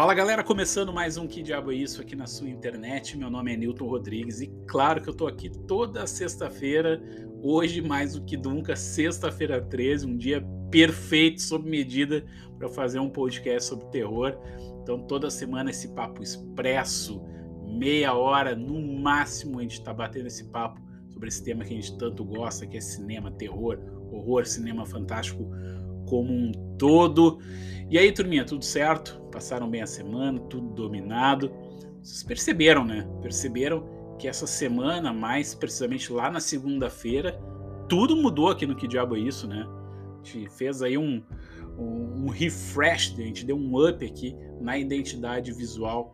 Fala galera, começando mais um Que Diabo é Isso aqui na sua internet. Meu nome é Newton Rodrigues e claro que eu tô aqui toda sexta-feira, hoje mais do que nunca, sexta-feira 13, um dia perfeito, sob medida, para fazer um podcast sobre terror. Então toda semana esse papo expresso, meia hora no máximo, a gente tá batendo esse papo sobre esse tema que a gente tanto gosta, que é cinema, terror, horror, cinema fantástico como um todo. E aí, turminha, tudo certo? Passaram bem a semana, tudo dominado. Vocês perceberam, né? Perceberam que essa semana, mais precisamente lá na segunda-feira, tudo mudou aqui no Que Diabo é Isso, né? A gente fez aí um, um, um refresh, a gente deu um up aqui na identidade visual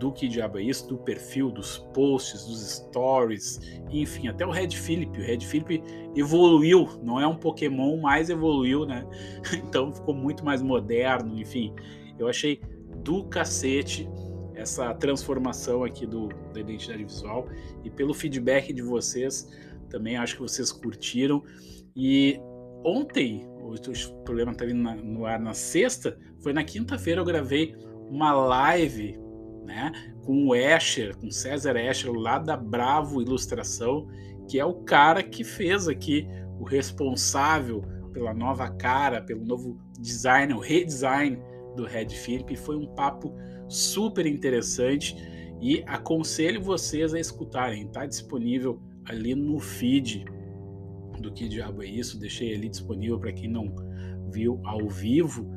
do que diabo é isso, do perfil, dos posts, dos stories, enfim, até o Red Philip. O Red Philip evoluiu, não é um Pokémon, mas evoluiu, né? Então ficou muito mais moderno, enfim. Eu achei do cacete essa transformação aqui do, da identidade visual e pelo feedback de vocês também acho que vocês curtiram. E ontem, o programa tá vindo no ar na sexta, foi na quinta-feira eu gravei uma live né? Com o Escher, com César Escher, lá da Bravo Ilustração, que é o cara que fez aqui o responsável pela nova cara, pelo novo design, o redesign do Red Philip. Foi um papo super interessante e aconselho vocês a escutarem. Está disponível ali no feed do Que Diabo é Isso. Deixei ali disponível para quem não viu ao vivo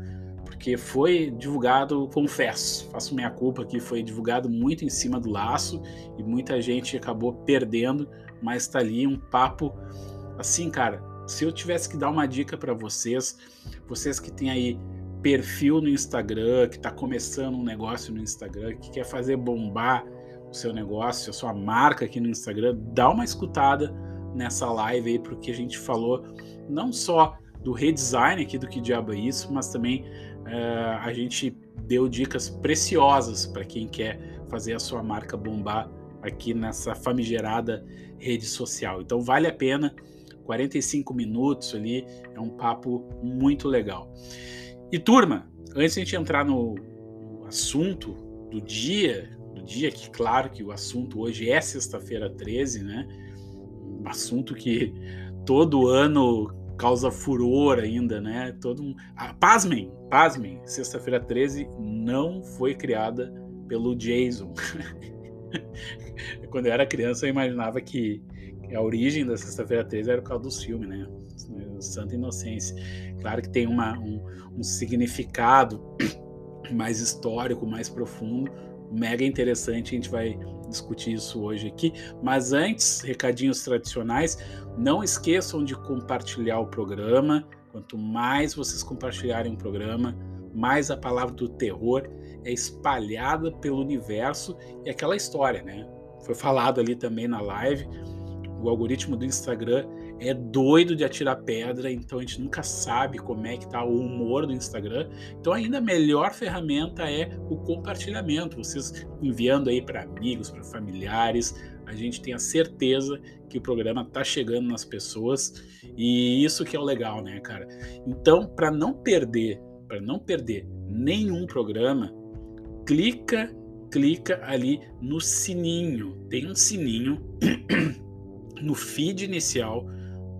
porque foi divulgado, confesso, faço minha culpa que foi divulgado muito em cima do laço e muita gente acabou perdendo, mas tá ali um papo assim, cara. Se eu tivesse que dar uma dica para vocês, vocês que têm aí perfil no Instagram, que está começando um negócio no Instagram, que quer fazer bombar o seu negócio, a sua marca aqui no Instagram, dá uma escutada nessa live aí, porque a gente falou não só do redesign aqui do que diabo é isso, mas também uh, a gente deu dicas preciosas para quem quer fazer a sua marca bombar aqui nessa famigerada rede social. Então vale a pena, 45 minutos ali, é um papo muito legal. E turma, antes de a gente entrar no assunto do dia, do dia que claro que o assunto hoje é sexta-feira 13, né? Um assunto que todo ano causa furor ainda, né? Todo um... ah, pasmem, pasmem, sexta-feira 13 não foi criada pelo Jason. Quando eu era criança, eu imaginava que a origem da sexta-feira 13 era por causa dos filmes, né? Santa Inocência. Claro que tem uma, um, um significado mais histórico, mais profundo, mega interessante. A gente vai discutir isso hoje aqui. Mas antes, recadinhos tradicionais, não esqueçam de compartilhar o programa. Quanto mais vocês compartilharem o programa, mais a palavra do terror é espalhada pelo universo e aquela história, né? Foi falado ali também na live. O algoritmo do Instagram é doido de atirar pedra, então a gente nunca sabe como é que tá o humor do Instagram. Então ainda a melhor ferramenta é o compartilhamento, vocês enviando aí para amigos, para familiares, a gente tem a certeza que o programa tá chegando nas pessoas e isso que é o legal, né, cara? Então, para não perder, para não perder nenhum programa, clica, clica ali no sininho. Tem um sininho no feed inicial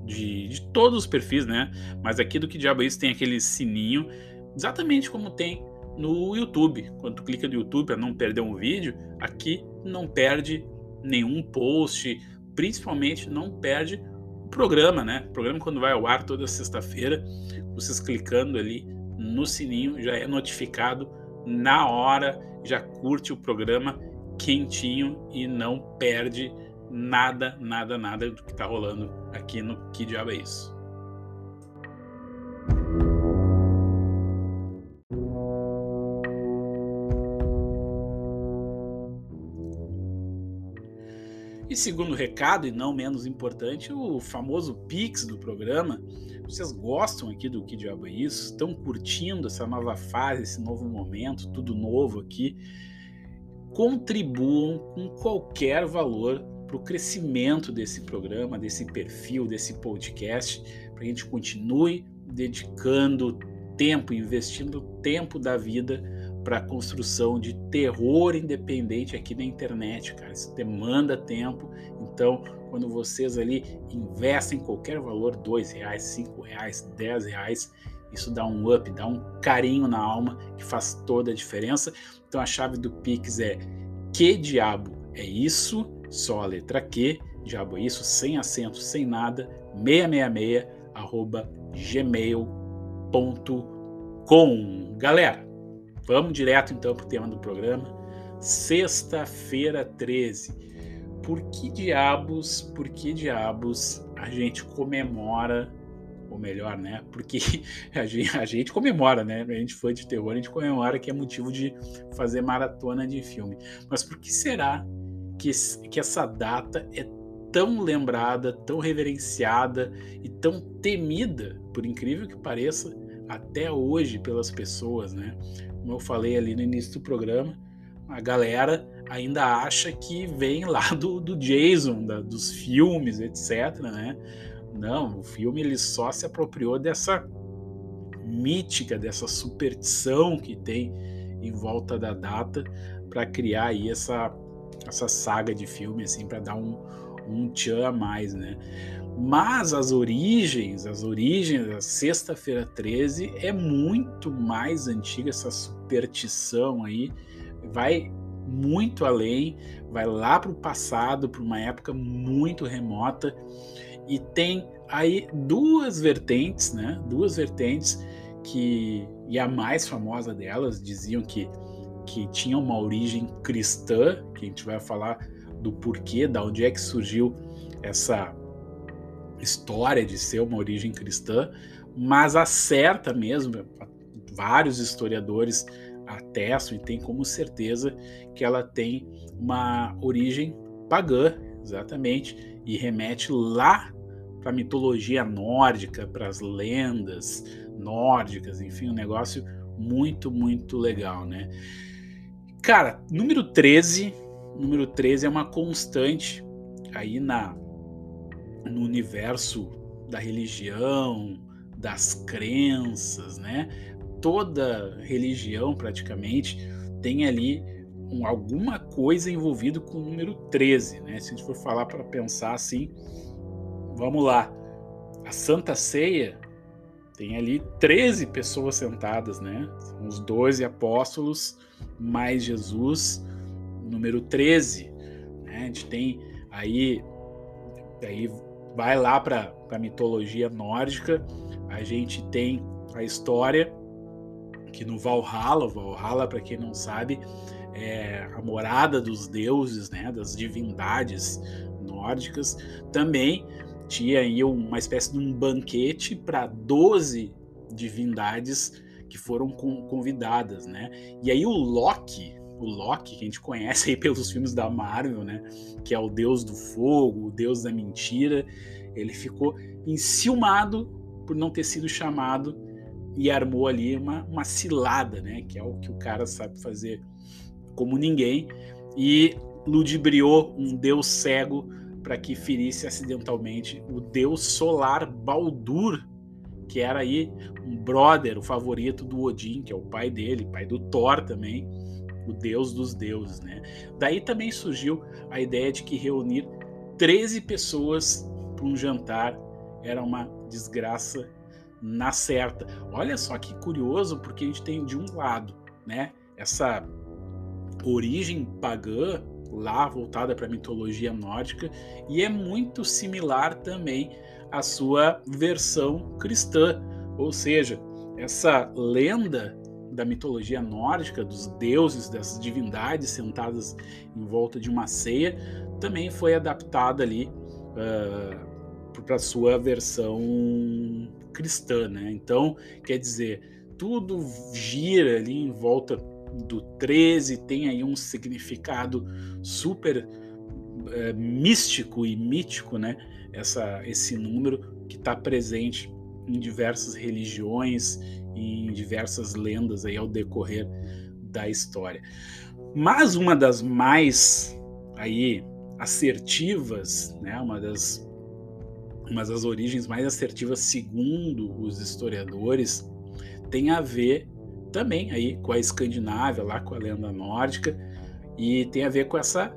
de, de, todos os perfis, né? Mas aqui do que diabo é isso tem aquele sininho, exatamente como tem no YouTube. Quando tu clica no YouTube para não perder um vídeo, aqui não perde nenhum post, principalmente não perde o programa, né? O programa quando vai ao ar toda sexta-feira, vocês clicando ali no sininho já é notificado na hora, já curte o programa quentinho e não perde nada, nada, nada do que está rolando aqui no Que Diabo é Isso. E segundo recado, e não menos importante, o famoso Pix do programa. Vocês gostam aqui do Que Diabo é Isso? Estão curtindo essa nova fase, esse novo momento, tudo novo aqui? Contribuam com qualquer valor para o crescimento desse programa, desse perfil, desse podcast, para a gente continue dedicando tempo, investindo tempo da vida para a construção de terror independente aqui na internet, cara. Isso demanda tempo. Então, quando vocês ali investem qualquer valor, dois reais, cinco reais, dez reais, isso dá um up, dá um carinho na alma que faz toda a diferença. Então, a chave do Pix é que diabo é isso? Só a letra Q, diabo é isso, sem acento, sem nada, 666 arroba gmail.com. Galera, Vamos direto então para o tema do programa. Sexta-feira 13. Por que diabos, por que diabos a gente comemora, ou melhor, né? Porque a gente, a gente comemora, né? A gente foi de terror, a gente comemora que é motivo de fazer maratona de filme. Mas por que será que, que essa data é tão lembrada, tão reverenciada e tão temida, por incrível que pareça, até hoje pelas pessoas, né? como eu falei ali no início do programa, a galera ainda acha que vem lá do, do Jason, da, dos filmes, etc. Né? Não, o filme ele só se apropriou dessa mítica, dessa superstição que tem em volta da data para criar aí essa, essa saga de filme, assim, para dar um, um tchan a mais, né? Mas as origens, as origens da Sexta-feira 13 é muito mais antiga, essa superstição aí vai muito além, vai lá para o passado, para uma época muito remota e tem aí duas vertentes, né? Duas vertentes que e a mais famosa delas diziam que que tinha uma origem cristã, que a gente vai falar do porquê, da onde é que surgiu essa história de ser uma origem cristã, mas acerta mesmo, vários historiadores atestam e tem como certeza que ela tem uma origem pagã, exatamente, e remete lá para a mitologia nórdica, para as lendas nórdicas, enfim, um negócio muito, muito legal, né? Cara, número 13, número 13 é uma constante aí na no universo da religião, das crenças, né? Toda religião praticamente tem ali um, alguma coisa envolvida com o número 13, né? Se a gente for falar para pensar assim, vamos lá. A Santa Ceia tem ali 13 pessoas sentadas, né? São os 12 apóstolos mais Jesus, número 13. Né? A gente tem aí, aí vai lá para a mitologia nórdica, a gente tem a história que no Valhalla, Valhalla para quem não sabe, é a morada dos deuses, né, das divindades nórdicas, também tinha aí uma espécie de um banquete para 12 divindades que foram convidadas, né? E aí o Loki, o Loki, que a gente conhece aí pelos filmes da Marvel, né? Que é o deus do fogo, o deus da mentira. Ele ficou enciumado por não ter sido chamado e armou ali uma, uma cilada, né? Que é o que o cara sabe fazer como ninguém. E ludibriou um deus cego para que ferisse acidentalmente o deus solar Baldur, que era aí um brother, o favorito do Odin, que é o pai dele, pai do Thor também o deus dos deuses, né? Daí também surgiu a ideia de que reunir 13 pessoas para um jantar era uma desgraça na certa. Olha só que curioso, porque a gente tem de um lado, né, essa origem pagã lá voltada para a mitologia nórdica e é muito similar também à sua versão cristã, ou seja, essa lenda da mitologia nórdica, dos deuses, das divindades sentadas em volta de uma ceia, também foi adaptada ali uh, para sua versão cristã, né? Então, quer dizer, tudo gira ali em volta do 13, tem aí um significado super uh, místico e mítico, né? Essa, esse número que está presente em diversas religiões em diversas lendas aí ao decorrer da história. Mas uma das mais aí assertivas, né, uma das uma das origens mais assertivas segundo os historiadores tem a ver também aí com a Escandinávia, lá com a lenda nórdica, e tem a ver com essa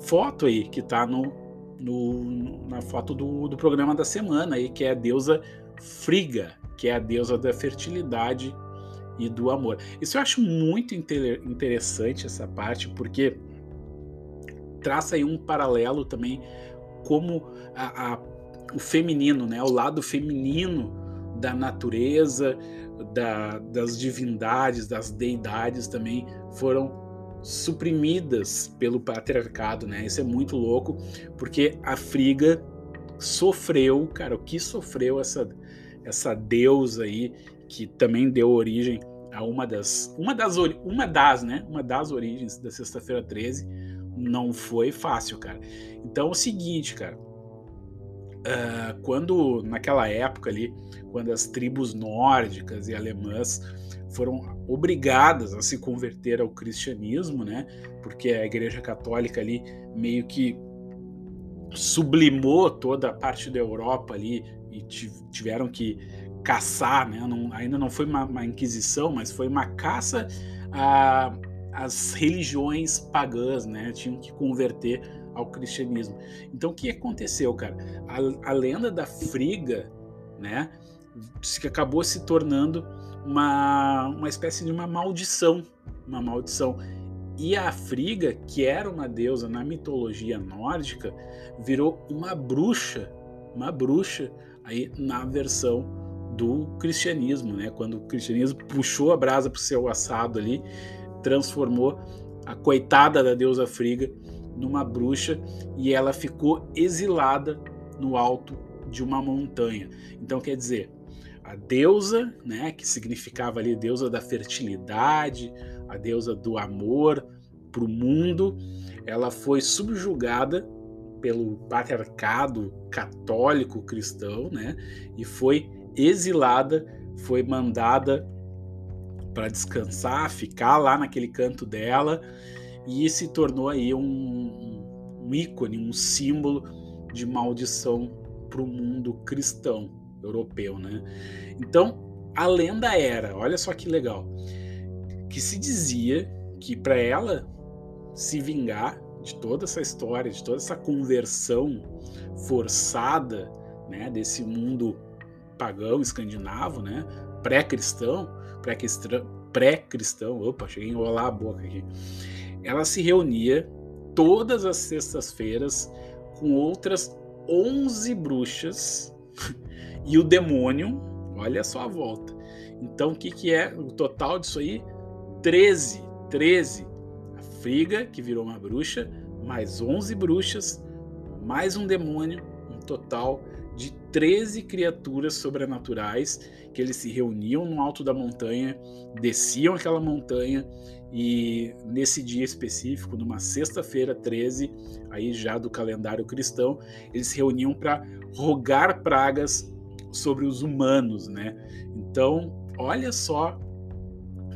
foto aí que está no, no, na foto do, do programa da semana aí, que é a deusa Friga, que é a deusa da fertilidade e do amor. Isso eu acho muito interessante essa parte, porque traça aí um paralelo também como a, a, o feminino, né, o lado feminino da natureza, da, das divindades, das deidades também foram suprimidas pelo patriarcado, né? Isso é muito louco, porque a Friga sofreu, cara, o que sofreu essa essa deusa aí que também deu origem a uma das uma das uma das, né? Uma das origens da Sexta-feira 13 não foi fácil, cara. Então é o seguinte, cara, uh, quando naquela época ali, quando as tribos nórdicas e alemãs foram obrigadas a se converter ao cristianismo, né? Porque a Igreja Católica ali meio que sublimou toda a parte da Europa ali e tiveram que caçar, né? Não, ainda não foi uma, uma, inquisição, mas foi uma caça às religiões pagãs, né? Tinham que converter ao cristianismo. Então o que aconteceu, cara? A, a lenda da Friga, né? Que acabou se tornando uma, uma espécie de uma maldição, uma maldição. E a Friga, que era uma deusa na mitologia nórdica, virou uma bruxa, uma bruxa aí na versão do cristianismo, né? Quando o cristianismo puxou a brasa para o seu assado ali, transformou a coitada da deusa Friga numa bruxa e ela ficou exilada no alto de uma montanha. Então, quer dizer, a deusa, né, que significava ali deusa da fertilidade, a deusa do amor para o mundo, ela foi subjugada pelo patriarcado católico cristão, né, e foi exilada, foi mandada para descansar, ficar lá naquele canto dela e se tornou aí um, um ícone, um símbolo de maldição para o mundo cristão europeu, né? Então a lenda era, olha só que legal, que se dizia que para ela se vingar de toda essa história, de toda essa conversão forçada, né, desse mundo pagão escandinavo, né, pré-cristão, pré-cristão, pré-cristão, opa, cheguei a enrolar a boca aqui ela se reunia todas as sextas-feiras com outras 11 bruxas e o demônio, olha só a volta. Então, o que, que é o total disso aí? 13. 13. A Friga, que virou uma bruxa, mais 11 bruxas, mais um demônio, um total de 13 criaturas sobrenaturais que eles se reuniam no alto da montanha, desciam aquela montanha e nesse dia específico, numa sexta-feira 13, aí já do calendário cristão, eles se reuniam para rogar pragas sobre os humanos, né? Então, olha só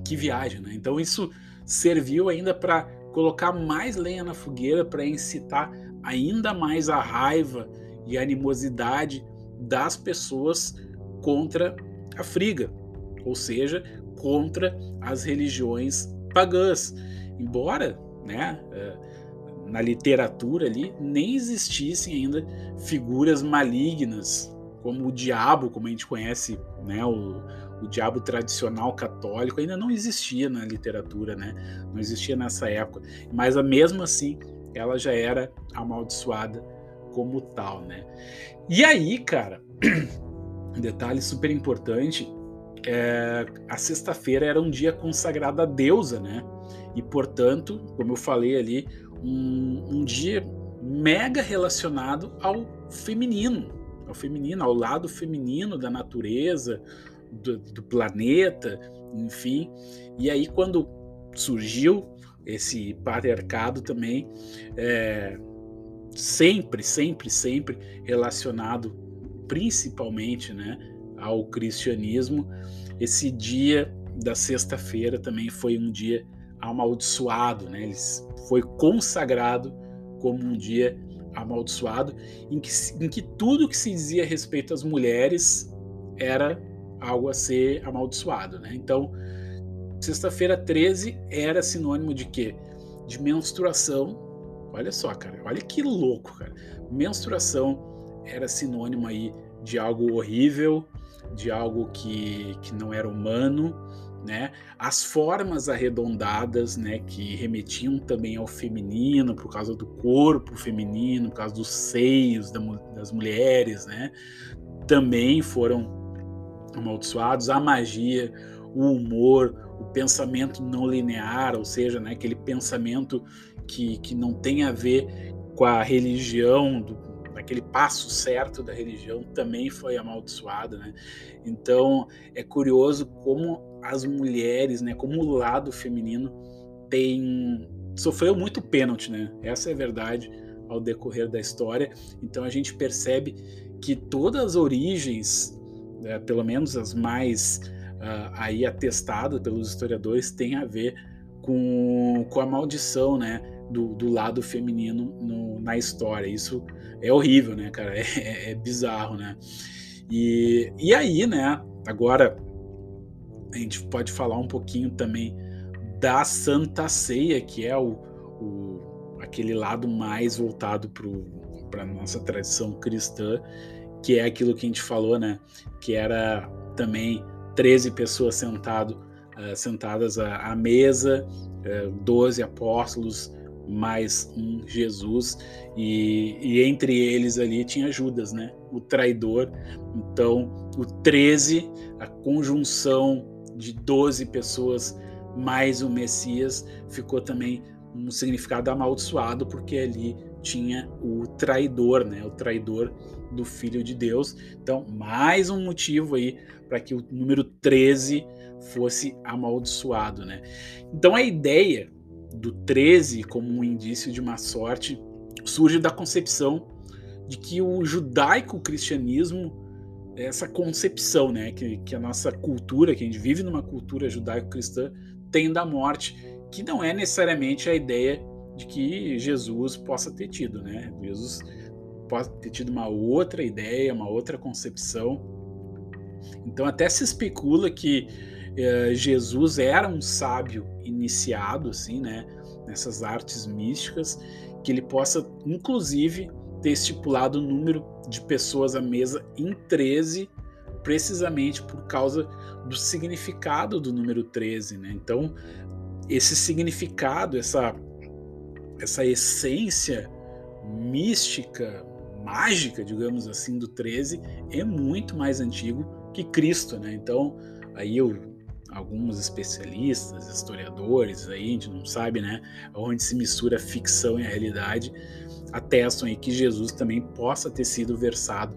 que viagem, né? Então isso serviu ainda para colocar mais lenha na fogueira para incitar ainda mais a raiva e a animosidade das pessoas contra a Friga, ou seja, contra as religiões pagãs. Embora, né, é, na literatura ali nem existissem ainda figuras malignas como o diabo, como a gente conhece, né, o, o diabo tradicional católico ainda não existia na literatura, né? Não existia nessa época. Mas mesmo assim, ela já era amaldiçoada como tal, né? E aí, cara, um detalhe super importante é, a sexta-feira era um dia consagrado à deusa, né? E portanto, como eu falei ali, um, um dia mega relacionado ao feminino, ao feminino, ao lado feminino da natureza, do, do planeta, enfim. E aí quando surgiu esse patriarcado também, é, sempre, sempre, sempre relacionado principalmente, né, ao cristianismo. Esse dia da sexta-feira também foi um dia amaldiçoado, né? Ele foi consagrado como um dia amaldiçoado, em que, em que tudo que se dizia a respeito às mulheres era algo a ser amaldiçoado, né? Então, sexta-feira 13 era sinônimo de quê? De menstruação. Olha só, cara, olha que louco, cara. Menstruação era sinônimo aí de algo horrível, de algo que, que não era humano, né? As formas arredondadas, né, que remetiam também ao feminino por causa do corpo feminino, por causa dos seios das mulheres, né? Também foram amaldiçoados. A magia, o humor, o pensamento não linear, ou seja, né, aquele pensamento que, que não tem a ver com a religião, do, aquele passo certo da religião, também foi amaldiçoado. Né? Então é curioso como as mulheres, né, como o lado feminino tem sofreu muito pênalti, né? Essa é a verdade ao decorrer da história. Então a gente percebe que todas as origens, né, pelo menos as mais uh, aí atestadas pelos historiadores, têm a ver com, com a maldição, né? Do, do lado feminino no, na história. Isso é horrível, né, cara? É, é, é bizarro, né? E, e aí, né? Agora a gente pode falar um pouquinho também da Santa Ceia, que é o, o aquele lado mais voltado para nossa tradição cristã, que é aquilo que a gente falou, né? Que era também 13 pessoas sentado, uh, sentadas à, à mesa, uh, eh, 12 apóstolos, mais um Jesus, e, e, entre eles ali tinha Judas, né? O traidor. Então, o 13, a conjunção de 12 pessoas mais o Messias, ficou também um significado amaldiçoado, porque ali tinha o traidor, né? O traidor do Filho de Deus. Então, mais um motivo aí para que o número 13 fosse amaldiçoado, né? Então, a ideia do 13 como um indício de má sorte surge da concepção de que o judaico-cristianismo essa concepção, né, que, que a nossa cultura, que a gente vive numa cultura judaico-cristã, tem da morte, que não é necessariamente a ideia de que Jesus possa ter tido, né? Jesus pode ter tido uma outra ideia, uma outra concepção. Então até se especula que Jesus era um sábio iniciado, assim, né? Nessas artes místicas, que ele possa, inclusive, ter estipulado o número de pessoas à mesa em 13, precisamente por causa do significado do número 13, né? Então, esse significado, essa essa essência mística, mágica, digamos assim, do 13 é muito mais antigo que Cristo, né? Então, aí eu alguns especialistas, historiadores, aí a gente não sabe, né, onde se mistura a ficção e a realidade, atestam aí que Jesus também possa ter sido versado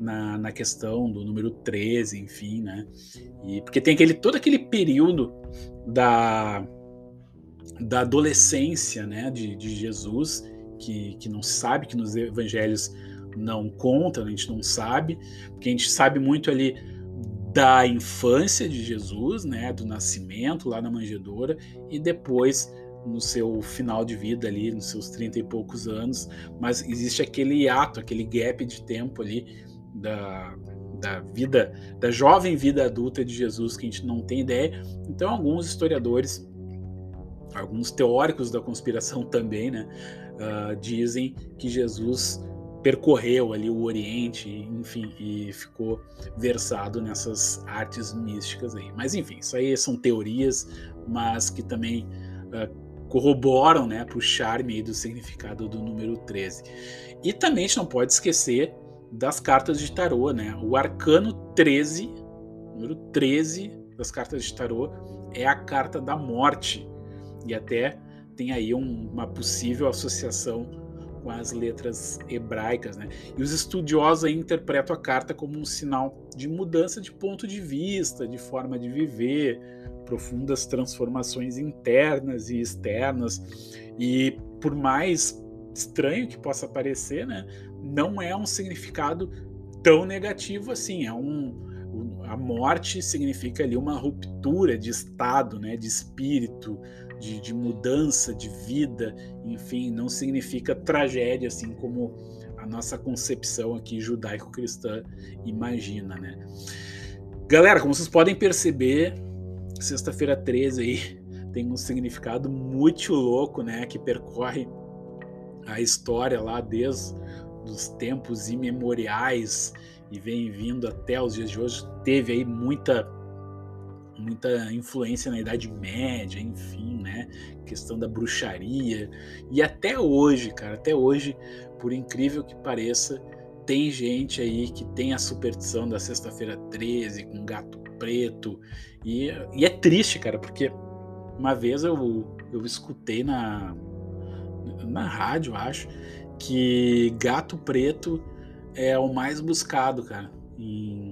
na, na questão do número 13, enfim, né? E, porque tem aquele, todo aquele período da, da adolescência né, de, de Jesus, que, que não sabe, que nos evangelhos não conta, a gente não sabe, porque a gente sabe muito ali da infância de Jesus, né, do nascimento lá na manjedoura, e depois no seu final de vida ali, nos seus 30 e poucos anos, mas existe aquele ato, aquele gap de tempo ali da, da vida, da jovem vida adulta de Jesus que a gente não tem ideia. Então, alguns historiadores, alguns teóricos da conspiração também, né, uh, dizem que Jesus percorreu ali o Oriente, enfim, e ficou versado nessas artes místicas aí. Mas enfim, isso aí são teorias, mas que também uh, corroboram né, para o charme do significado do número 13. E também a gente não pode esquecer das cartas de tarô, né? O arcano 13, número 13 das cartas de tarô, é a carta da morte. E até tem aí um, uma possível associação com as letras hebraicas, né? E os estudiosos interpretam a carta como um sinal de mudança de ponto de vista, de forma de viver, profundas transformações internas e externas. E por mais estranho que possa parecer, né, não é um significado tão negativo assim. É um a morte significa ali uma ruptura de estado, né, de espírito, de, de mudança de vida, enfim, não significa tragédia assim como a nossa concepção aqui judaico-cristã imagina, né? Galera, como vocês podem perceber, sexta-feira 13 aí tem um significado muito louco, né? Que percorre a história lá desde os tempos imemoriais e vem vindo até os dias de hoje. Teve aí muita muita influência na Idade Média, enfim, né? Questão da bruxaria. E até hoje, cara, até hoje, por incrível que pareça, tem gente aí que tem a superstição da sexta-feira 13 com gato preto. E, e é triste, cara, porque uma vez eu, eu escutei na, na rádio, acho, que gato preto é o mais buscado, cara, em,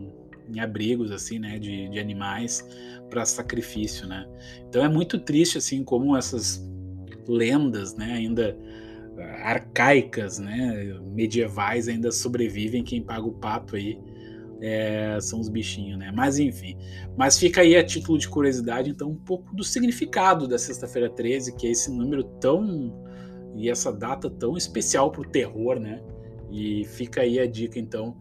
abrigos, assim, né, de, de animais para sacrifício, né. Então é muito triste, assim, como essas lendas, né, ainda arcaicas, né, medievais ainda sobrevivem, quem paga o pato aí é, são os bichinhos, né? Mas enfim. Mas fica aí a título de curiosidade, então, um pouco do significado da Sexta-feira 13, que é esse número tão. e essa data tão especial para o terror, né? E fica aí a dica, então,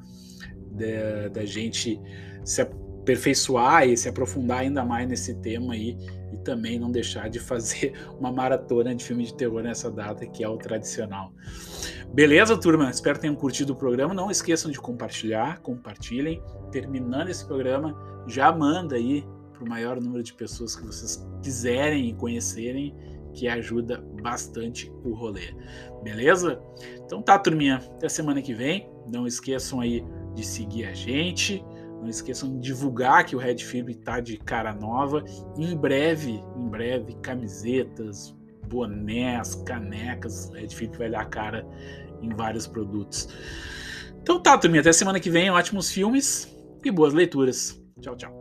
da, gente se aperfeiçoar e se aprofundar ainda mais nesse tema aí e também não deixar de fazer uma maratona de filme de terror nessa data, que é o tradicional. Beleza, turma? Espero que tenham curtido o programa. Não esqueçam de compartilhar, compartilhem. Terminando esse programa, já manda aí para o maior número de pessoas que vocês quiserem e conhecerem, que ajuda bastante o rolê. Beleza? Então tá, turminha. Até semana que vem. Não esqueçam aí de seguir a gente. Não esqueçam de divulgar que o Red Firm está de cara nova. Em breve, em breve, camisetas, bonés, canecas. O Red Firm vai dar cara em vários produtos. Então tá, turminha. Até semana que vem. Ótimos filmes e boas leituras. Tchau, tchau.